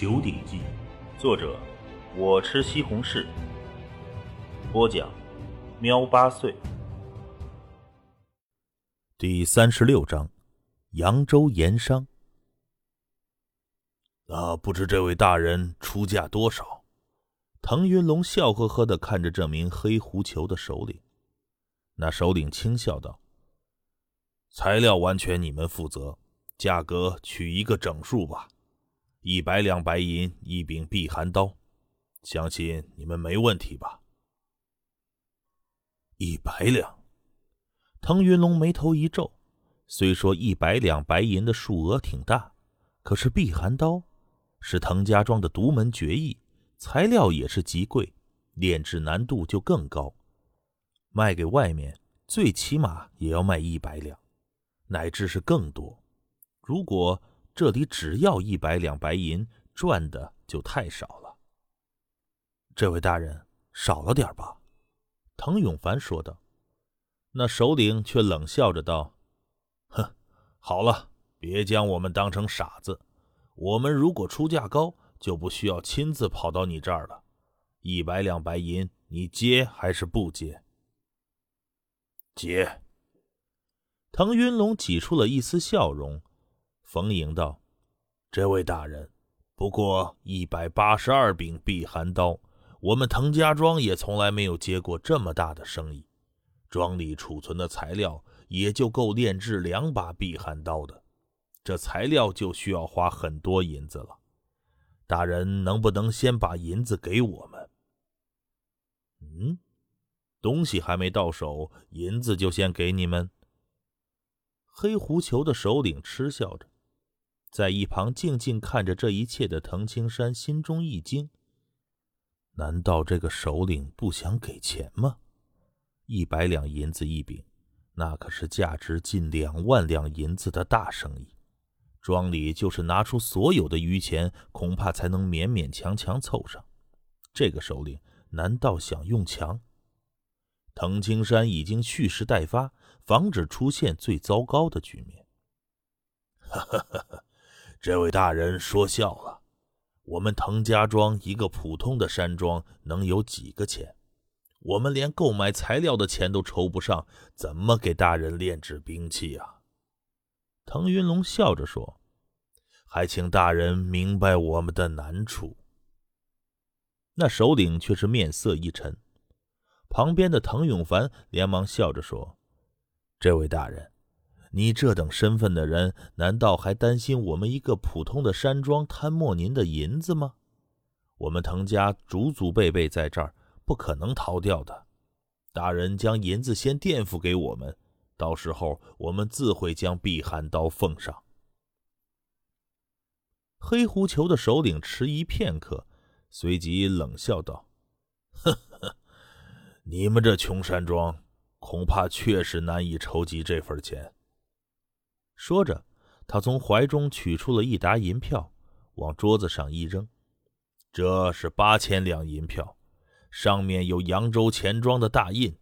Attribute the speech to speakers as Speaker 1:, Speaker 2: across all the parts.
Speaker 1: 九鼎记》，作者我吃西红柿，播讲喵八岁。第三十六章，扬州盐商。
Speaker 2: 啊，不知这位大人出价多少？
Speaker 1: 腾云龙笑呵呵的看着这名黑狐裘的首领。
Speaker 2: 那首领轻笑道：“材料完全你们负责，价格取一个整数吧。”一百两白银一柄避寒刀，相信你们没问题吧？
Speaker 1: 一百两，腾云龙眉头一皱。虽说一百两白银的数额挺大，可是避寒刀是滕家庄的独门绝艺，材料也是极贵，炼制难度就更高。卖给外面，最起码也要卖一百两，乃至是更多。如果这里只要一百两白银，赚的就太少了。
Speaker 2: 这位大人，少了点吧？
Speaker 1: 滕永凡说道。那首领却冷笑着道：“
Speaker 2: 哼，好了，别将我们当成傻子。我们如果出价高，就不需要亲自跑到你这儿了。一百两白银，你接还是不接？”
Speaker 1: 接。滕云龙挤出了一丝笑容。冯莹道：“
Speaker 2: 这位大人，不过一百八十二柄避寒刀，我们滕家庄也从来没有接过这么大的生意。庄里储存的材料也就够炼制两把避寒刀的，这材料就需要花很多银子了。大人能不能先把银子给我们？”“
Speaker 1: 嗯，东西还没到手，银子就先给你们？”黑狐裘的首领嗤笑着。在一旁静静看着这一切的滕青山心中一惊：难道这个首领不想给钱吗？一百两银子一柄，那可是价值近两万两银子的大生意。庄里就是拿出所有的余钱，恐怕才能勉勉强强凑上。这个首领难道想用强？滕青山已经蓄势待发，防止出现最糟糕的局面。
Speaker 2: 哈哈哈哈！这位大人说笑了，我们滕家庄一个普通的山庄能有几个钱？我们连购买材料的钱都筹不上，怎么给大人炼制兵器啊？
Speaker 1: 滕云龙笑着说：“
Speaker 2: 还请大人明白我们的难处。”
Speaker 1: 那首领却是面色一沉。旁边的滕永凡连忙笑着说：“这位大人。”你这等身份的人，难道还担心我们一个普通的山庄贪没您的银子吗？我们滕家祖祖辈辈在这儿，不可能逃掉的。大人将银子先垫付给我们，到时候我们自会将避寒刀奉上。黑狐裘的首领迟疑片刻，随即冷笑道：“
Speaker 2: 呵呵，你们这穷山庄，恐怕确实难以筹集这份钱。”
Speaker 1: 说着，他从怀中取出了一沓银票，往桌子上一扔：“
Speaker 2: 这是八千两银票，上面有扬州钱庄的大印，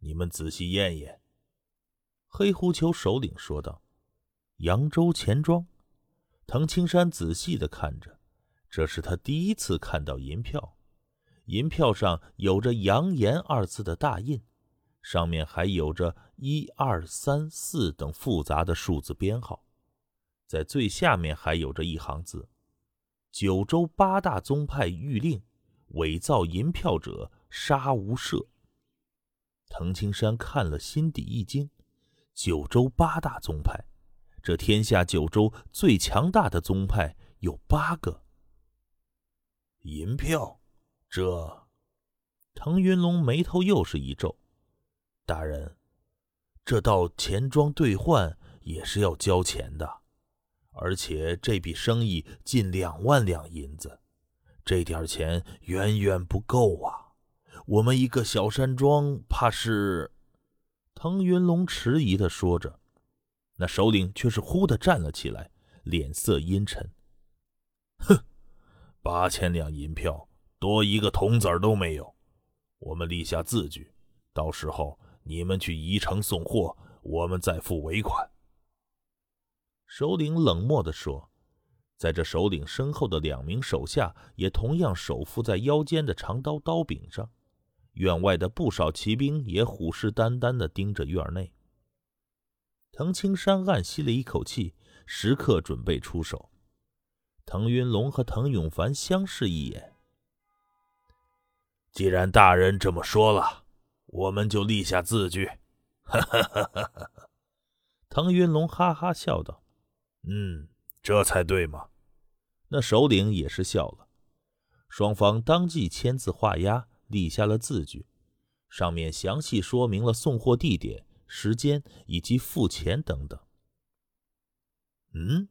Speaker 2: 你们仔细验验。”
Speaker 1: 黑狐裘首领说道：“扬州钱庄。”滕青山仔细的看着，这是他第一次看到银票，银票上有着“扬言”二字的大印。上面还有着一二三四等复杂的数字编号，在最下面还有着一行字：“九州八大宗派谕令，伪造银票者杀无赦。”藤青山看了，心底一惊：九州八大宗派，这天下九州最强大的宗派有八个。
Speaker 2: 银票，这……
Speaker 1: 滕云龙眉头又是一皱。大人，这到钱庄兑换也是要交钱的，而且这笔生意近两万两银子，这点钱远远不够啊！我们一个小山庄，怕是……腾云龙迟疑的说着，那首领却是忽的站了起来，脸色阴沉：“
Speaker 2: 哼，八千两银票，多一个铜子儿都没有。我们立下字据，到时候……”你们去宜城送货，我们再付尾款。
Speaker 1: 首领冷漠地说：“在这首领身后的两名手下也同样手负在腰间的长刀刀柄上。院外的不少骑兵也虎视眈眈地盯着院内。藤青山暗吸了一口气，时刻准备出手。滕云龙和滕永凡相视一眼。
Speaker 2: 既然大人这么说了，我们就立下字据。哈哈哈哈哈！
Speaker 1: 腾云龙哈哈笑道：“
Speaker 2: 嗯，这才对嘛。”
Speaker 1: 那首领也是笑了。双方当即签字画押，立下了字据，上面详细说明了送货地点、时间以及付钱等等。
Speaker 2: 嗯，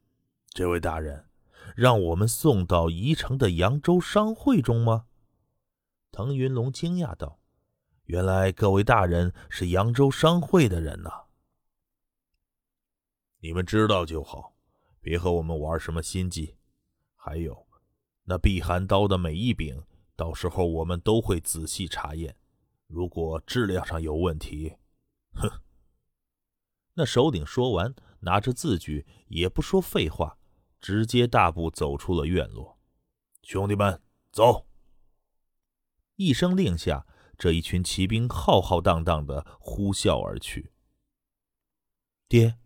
Speaker 2: 这位大人。
Speaker 1: 让我们送到宜城的扬州商会中吗？
Speaker 2: 腾云龙惊讶道：“原来各位大人是扬州商会的人呐！你们知道就好，别和我们玩什么心计。还有，那避寒刀的每一柄，到时候我们都会仔细查验。如果质量上有问题，哼！”
Speaker 1: 那首领说完，拿着字据，也不说废话。直接大步走出了院落，
Speaker 2: 兄弟们，走！
Speaker 1: 一声令下，这一群骑兵浩浩荡荡的呼啸而去。爹，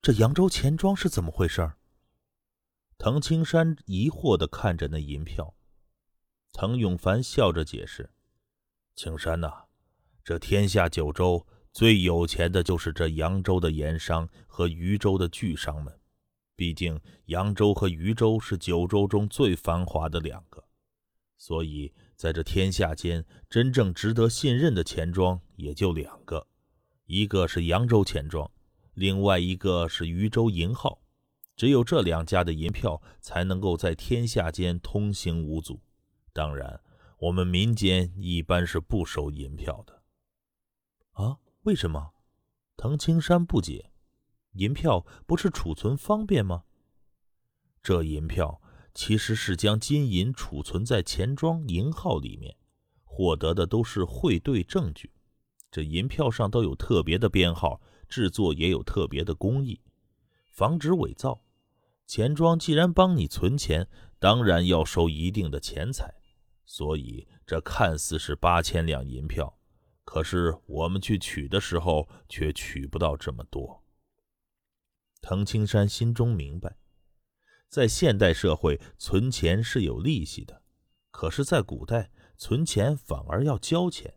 Speaker 1: 这扬州钱庄是怎么回事？滕青山疑惑的看着那银票。
Speaker 2: 滕永凡笑着解释：“青山呐，这天下九州最有钱的就是这扬州的盐商和渝州的巨商们。”毕竟扬州和渝州是九州中最繁华的两个，所以在这天下间，真正值得信任的钱庄也就两个，一个是扬州钱庄，另外一个是渝州银号。只有这两家的银票才能够在天下间通行无阻。当然，我们民间一般是不收银票的。
Speaker 1: 啊？为什么？滕青山不解。银票不是储存方便吗？
Speaker 2: 这银票其实是将金银储存在钱庄银号里面，获得的都是汇兑证据。这银票上都有特别的编号，制作也有特别的工艺，防止伪造。钱庄既然帮你存钱，当然要收一定的钱财。所以这看似是八千两银票，可是我们去取的时候却取不到这么多。
Speaker 1: 滕青山心中明白，在现代社会存钱是有利息的，可是，在古代存钱反而要交钱。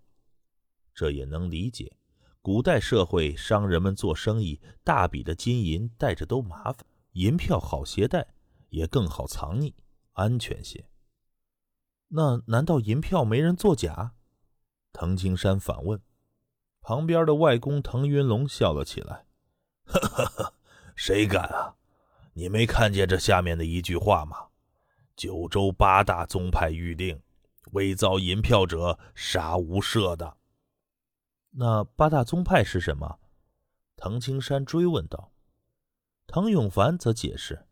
Speaker 1: 这也能理解，古代社会商人们做生意，大笔的金银带着都麻烦，银票好携带，也更好藏匿，安全些。那难道银票没人作假？滕青山反问。
Speaker 2: 旁边的外公滕云龙笑了起来，哈哈哈。谁敢啊？你没看见这下面的一句话吗？九州八大宗派谕令：伪造银票者，杀无赦的。
Speaker 1: 那八大宗派是什么？藤青山追问道。
Speaker 2: 滕永凡则解释：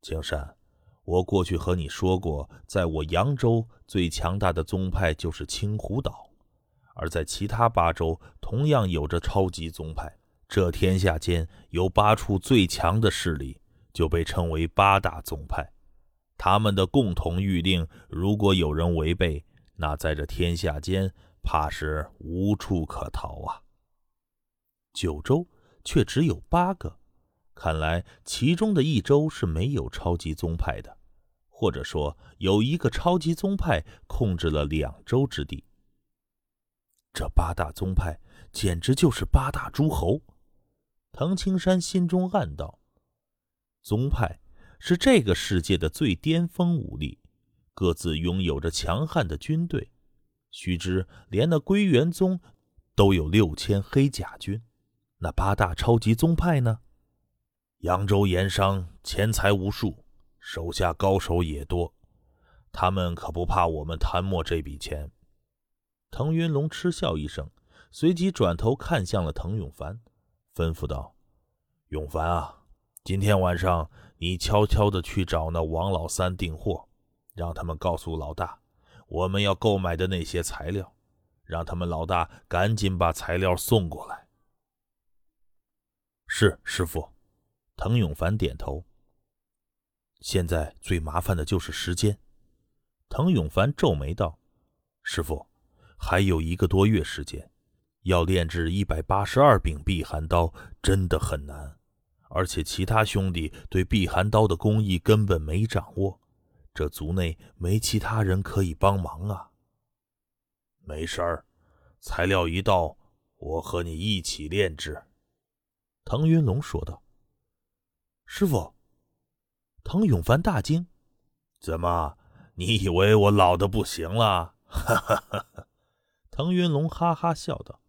Speaker 2: 青山，我过去和你说过，在我扬州最强大的宗派就是青湖岛，而在其他八州同样有着超级宗派。这天下间有八处最强的势力，就被称为八大宗派。他们的共同谕令，如果有人违背，那在这天下间怕是无处可逃啊。
Speaker 1: 九州却只有八个，看来其中的一州是没有超级宗派的，或者说有一个超级宗派控制了两州之地。这八大宗派简直就是八大诸侯。滕青山心中暗道：“宗派是这个世界的最巅峰武力，各自拥有着强悍的军队。须知，连那归元宗都有六千黑甲军。那八大超级宗派呢？
Speaker 2: 扬州盐商钱财无数，手下高手也多，他们可不怕我们贪墨这笔钱。”
Speaker 1: 滕云龙嗤笑一声，随即转头看向了滕永凡。吩咐道：“
Speaker 2: 永凡啊，今天晚上你悄悄的去找那王老三订货，让他们告诉老大我们要购买的那些材料，让他们老大赶紧把材料送过来。”
Speaker 1: 是师傅。滕永凡点头。现在最麻烦的就是时间。滕永凡皱眉道：“师傅，还有一个多月时间，要炼制一百八十二柄避寒刀，真的很难。而且其他兄弟对避寒刀的工艺根本没掌握，这族内没其他人可以帮忙啊。”
Speaker 2: 没事儿，材料一到，我和你一起炼制。”
Speaker 1: 滕云龙说道。“师傅。”唐永凡大惊：“
Speaker 2: 怎么，你以为我老的不行了？”哈哈哈！
Speaker 1: 滕云龙哈哈笑道：“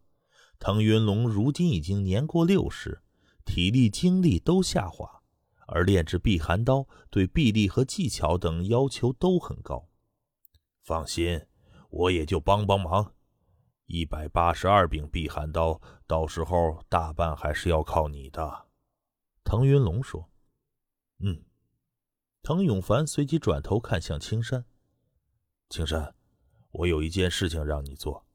Speaker 1: 滕云龙如今已经年过六十，体力精力都下滑，而炼制避寒刀对臂力和技巧等要求都很高。
Speaker 2: 放心。”我也就帮帮忙，一百八十二柄避寒刀，到时候大半还是要靠你的。”
Speaker 1: 滕云龙说。“嗯。”滕永凡随即转头看向青山：“青山，我有一件事情让你做，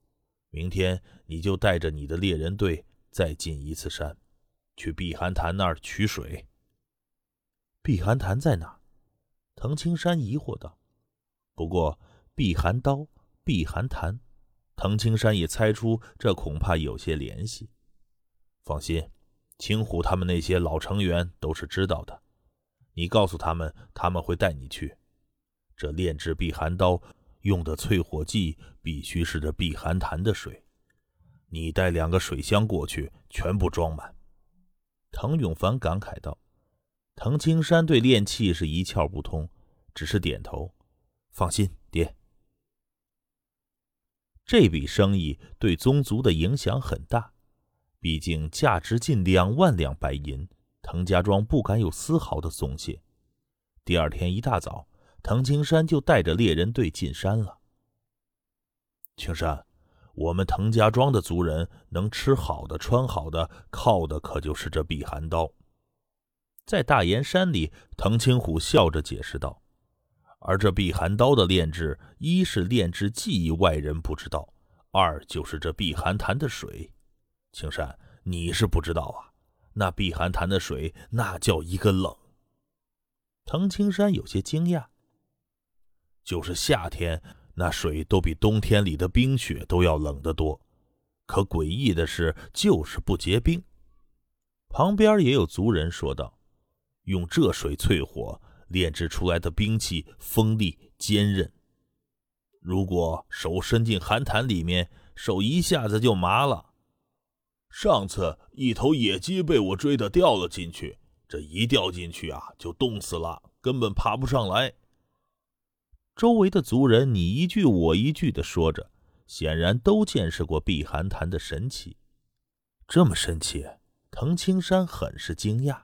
Speaker 1: 明天你就带着你的猎人队再进一次山，去避寒潭那儿取水。”“避寒潭在哪？”藤青山疑惑道。“不过避寒刀。”避寒潭，藤青山也猜出这恐怕有些联系。放心，青虎他们那些老成员都是知道的。你告诉他们，他们会带你去。这炼制避寒刀用的淬火剂必须是这避寒潭的水。你带两个水箱过去，全部装满。滕永凡感慨道。滕青山对炼器是一窍不通，只是点头。放心，爹。这笔生意对宗族的影响很大，毕竟价值近两万两白银，滕家庄不敢有丝毫的松懈。第二天一大早，滕青山就带着猎人队进山了。青山，我们滕家庄的族人能吃好的、穿好的，靠的可就是这避寒刀。在大岩山里，滕青虎笑着解释道。而这避寒刀的炼制，一是炼制技艺外人不知道，二就是这避寒潭的水。青山，你是不知道啊，那避寒潭的水那叫一个冷。滕青山有些惊讶，就是夏天那水都比冬天里的冰雪都要冷得多，可诡异的是就是不结冰。旁边也有族人说道：“用这水淬火。”炼制出来的兵器锋利坚韧，如果手伸进寒潭里面，手一下子就麻了。上次一头野鸡被我追的掉了进去，这一掉进去啊，就冻死了，根本爬不上来。周围的族人你一句我一句的说着，显然都见识过避寒潭的神奇。这么神奇，滕青山很是惊讶。